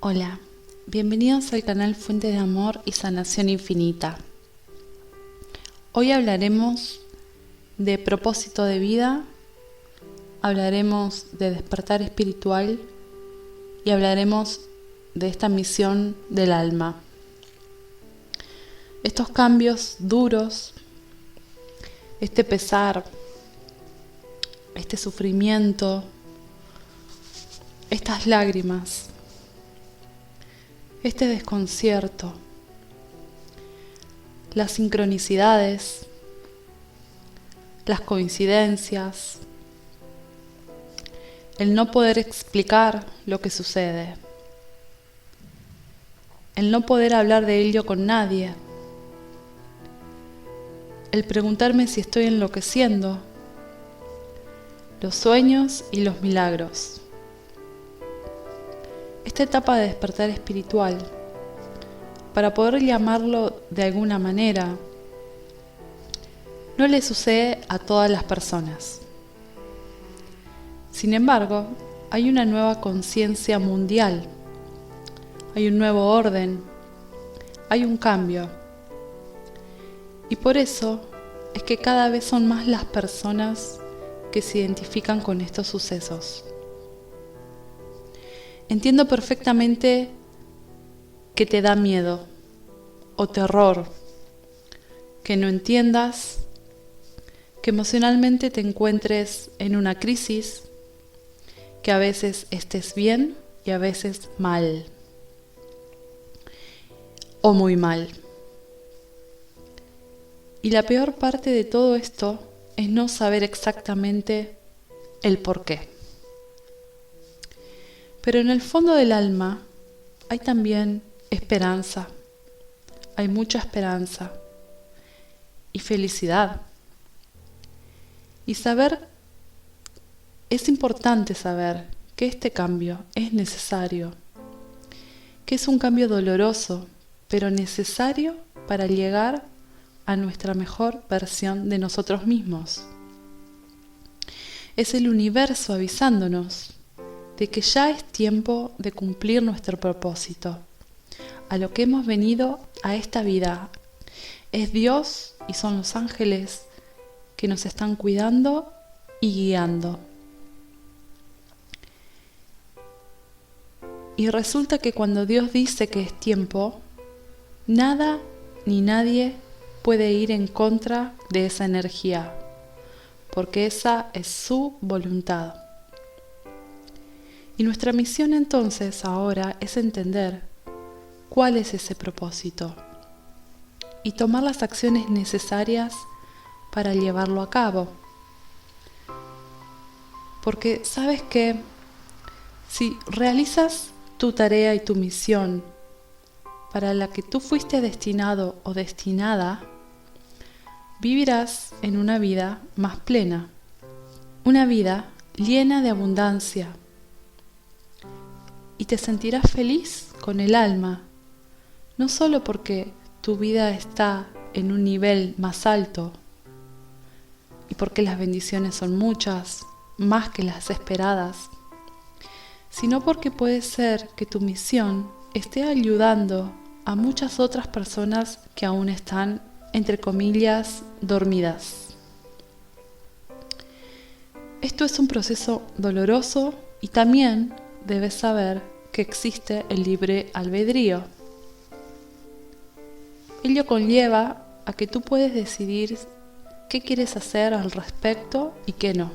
Hola, bienvenidos al canal Fuente de Amor y Sanación Infinita. Hoy hablaremos de propósito de vida, hablaremos de despertar espiritual y hablaremos de esta misión del alma. Estos cambios duros, este pesar, este sufrimiento, estas lágrimas, este desconcierto, las sincronicidades, las coincidencias, el no poder explicar lo que sucede, el no poder hablar de ello con nadie, el preguntarme si estoy enloqueciendo, los sueños y los milagros esta etapa de despertar espiritual, para poder llamarlo de alguna manera, no le sucede a todas las personas. Sin embargo, hay una nueva conciencia mundial, hay un nuevo orden, hay un cambio. Y por eso es que cada vez son más las personas que se identifican con estos sucesos. Entiendo perfectamente que te da miedo o terror, que no entiendas, que emocionalmente te encuentres en una crisis, que a veces estés bien y a veces mal, o muy mal. Y la peor parte de todo esto es no saber exactamente el por qué. Pero en el fondo del alma hay también esperanza, hay mucha esperanza y felicidad. Y saber, es importante saber que este cambio es necesario, que es un cambio doloroso, pero necesario para llegar a nuestra mejor versión de nosotros mismos. Es el universo avisándonos de que ya es tiempo de cumplir nuestro propósito, a lo que hemos venido a esta vida. Es Dios y son los ángeles que nos están cuidando y guiando. Y resulta que cuando Dios dice que es tiempo, nada ni nadie puede ir en contra de esa energía, porque esa es su voluntad. Y nuestra misión entonces ahora es entender cuál es ese propósito y tomar las acciones necesarias para llevarlo a cabo. Porque sabes que si realizas tu tarea y tu misión para la que tú fuiste destinado o destinada, vivirás en una vida más plena, una vida llena de abundancia, y te sentirás feliz con el alma, no solo porque tu vida está en un nivel más alto y porque las bendiciones son muchas, más que las esperadas, sino porque puede ser que tu misión esté ayudando a muchas otras personas que aún están, entre comillas, dormidas. Esto es un proceso doloroso y también debes saber que existe el libre albedrío. Ello conlleva a que tú puedes decidir qué quieres hacer al respecto y qué no.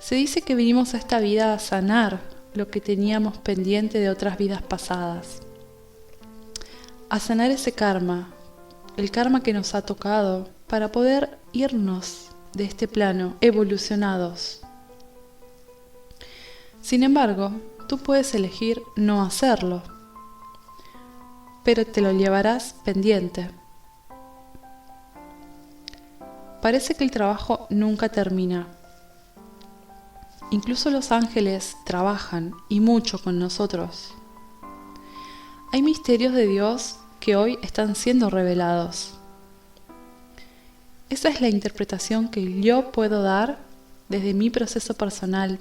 Se dice que vinimos a esta vida a sanar lo que teníamos pendiente de otras vidas pasadas, a sanar ese karma, el karma que nos ha tocado, para poder irnos de este plano evolucionados sin embargo, tú puedes elegir no hacerlo, pero te lo llevarás pendiente. Parece que el trabajo nunca termina. Incluso los ángeles trabajan y mucho con nosotros. Hay misterios de Dios que hoy están siendo revelados. Esa es la interpretación que yo puedo dar desde mi proceso personal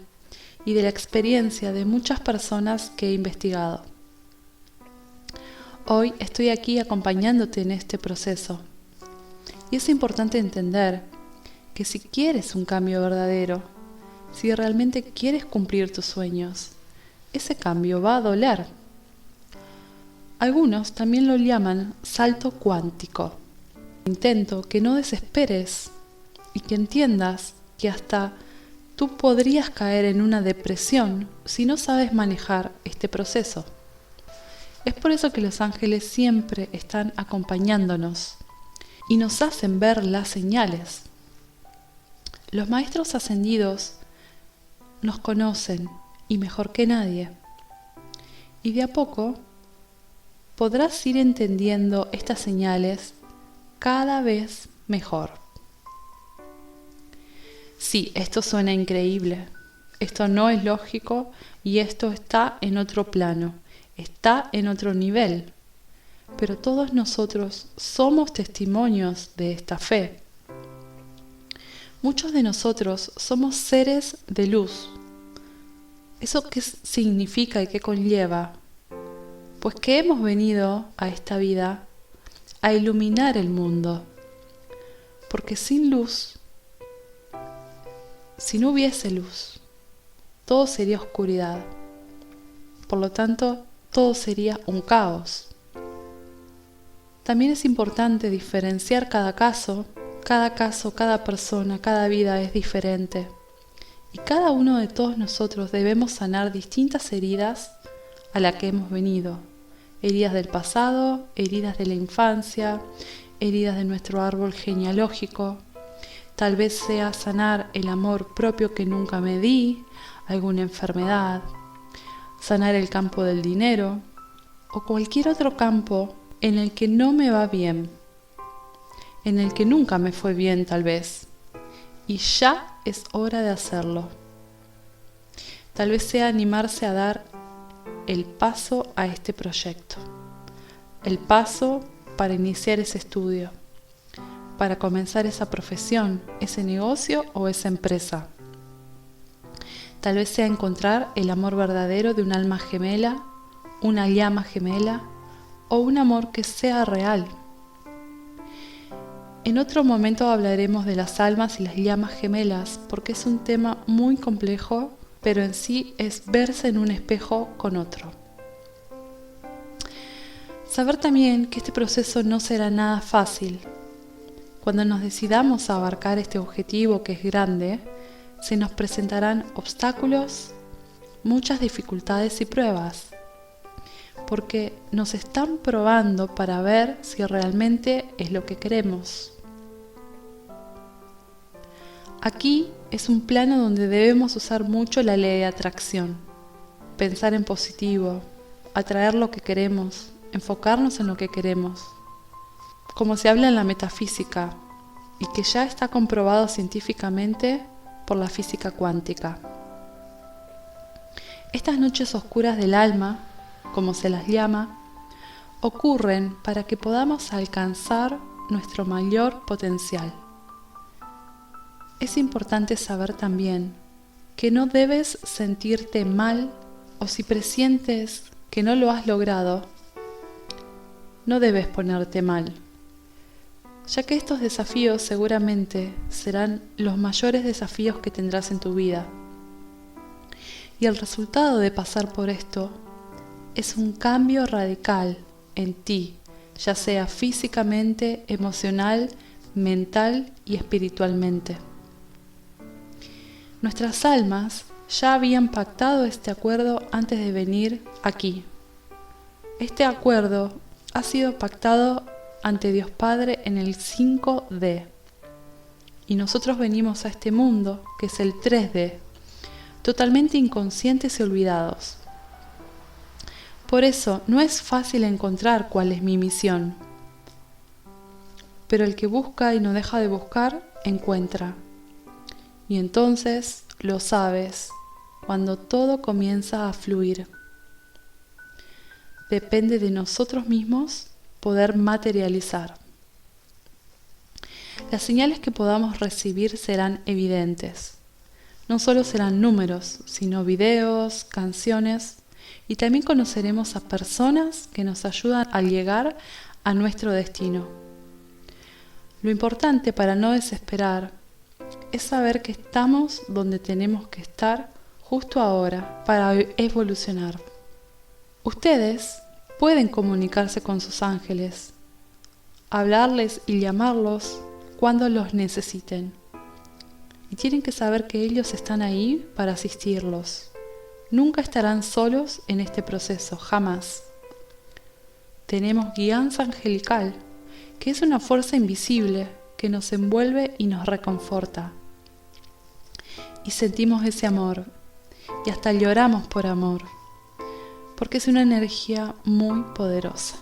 y de la experiencia de muchas personas que he investigado. Hoy estoy aquí acompañándote en este proceso. Y es importante entender que si quieres un cambio verdadero, si realmente quieres cumplir tus sueños, ese cambio va a doler. Algunos también lo llaman salto cuántico. Intento que no desesperes y que entiendas que hasta tú podrías caer en una depresión si no sabes manejar este proceso. Es por eso que los ángeles siempre están acompañándonos y nos hacen ver las señales. Los maestros ascendidos nos conocen y mejor que nadie. Y de a poco podrás ir entendiendo estas señales cada vez mejor. Sí, esto suena increíble. Esto no es lógico y esto está en otro plano está en otro nivel. Pero todos nosotros somos testimonios de esta fe. Muchos de nosotros somos seres de luz. ¿Eso qué significa y qué conlleva? Pues que hemos venido a esta vida a iluminar el mundo. Porque sin luz, si no hubiese luz, todo sería oscuridad. Por lo tanto, todo sería un caos. También es importante diferenciar cada caso, cada caso, cada persona, cada vida es diferente. Y cada uno de todos nosotros debemos sanar distintas heridas a las que hemos venido. Heridas del pasado, heridas de la infancia, heridas de nuestro árbol genealógico. Tal vez sea sanar el amor propio que nunca me di, alguna enfermedad, sanar el campo del dinero o cualquier otro campo en el que no me va bien, en el que nunca me fue bien tal vez, y ya es hora de hacerlo. Tal vez sea animarse a dar el paso a este proyecto, el paso para iniciar ese estudio, para comenzar esa profesión, ese negocio o esa empresa. Tal vez sea encontrar el amor verdadero de un alma gemela, una llama gemela o un amor que sea real. En otro momento hablaremos de las almas y las llamas gemelas porque es un tema muy complejo, pero en sí es verse en un espejo con otro. Saber también que este proceso no será nada fácil. Cuando nos decidamos a abarcar este objetivo que es grande, se nos presentarán obstáculos, muchas dificultades y pruebas, porque nos están probando para ver si realmente es lo que queremos. Aquí es un plano donde debemos usar mucho la ley de atracción, pensar en positivo, atraer lo que queremos, enfocarnos en lo que queremos. Como se habla en la metafísica y que ya está comprobado científicamente, por la física cuántica. Estas noches oscuras del alma, como se las llama, ocurren para que podamos alcanzar nuestro mayor potencial. Es importante saber también que no debes sentirte mal o si presientes que no lo has logrado, no debes ponerte mal ya que estos desafíos seguramente serán los mayores desafíos que tendrás en tu vida. Y el resultado de pasar por esto es un cambio radical en ti, ya sea físicamente, emocional, mental y espiritualmente. Nuestras almas ya habían pactado este acuerdo antes de venir aquí. Este acuerdo ha sido pactado ante Dios Padre en el 5D. Y nosotros venimos a este mundo, que es el 3D, totalmente inconscientes y olvidados. Por eso no es fácil encontrar cuál es mi misión. Pero el que busca y no deja de buscar, encuentra. Y entonces lo sabes cuando todo comienza a fluir. Depende de nosotros mismos poder materializar. Las señales que podamos recibir serán evidentes. no solo serán números, sino videos, canciones y también conoceremos a personas que nos ayudan a llegar a nuestro destino. Lo importante para no desesperar es saber que estamos donde tenemos que estar justo ahora para evolucionar. Ustedes pueden comunicarse con sus ángeles, hablarles y llamarlos cuando los necesiten. Y tienen que saber que ellos están ahí para asistirlos. Nunca estarán solos en este proceso, jamás. Tenemos guianza angelical, que es una fuerza invisible que nos envuelve y nos reconforta. Y sentimos ese amor, y hasta lloramos por amor, porque es una energía muy poderosa.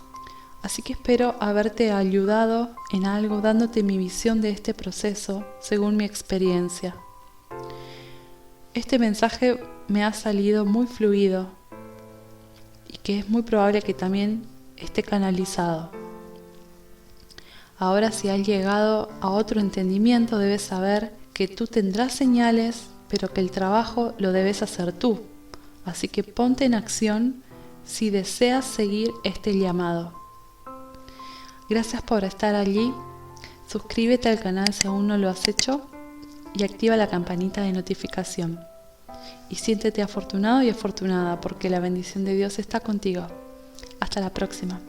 Así que espero haberte ayudado en algo dándote mi visión de este proceso según mi experiencia. Este mensaje me ha salido muy fluido y que es muy probable que también esté canalizado. Ahora si has llegado a otro entendimiento debes saber que tú tendrás señales, pero que el trabajo lo debes hacer tú. Así que ponte en acción si deseas seguir este llamado. Gracias por estar allí. Suscríbete al canal si aún no lo has hecho y activa la campanita de notificación. Y siéntete afortunado y afortunada porque la bendición de Dios está contigo. Hasta la próxima.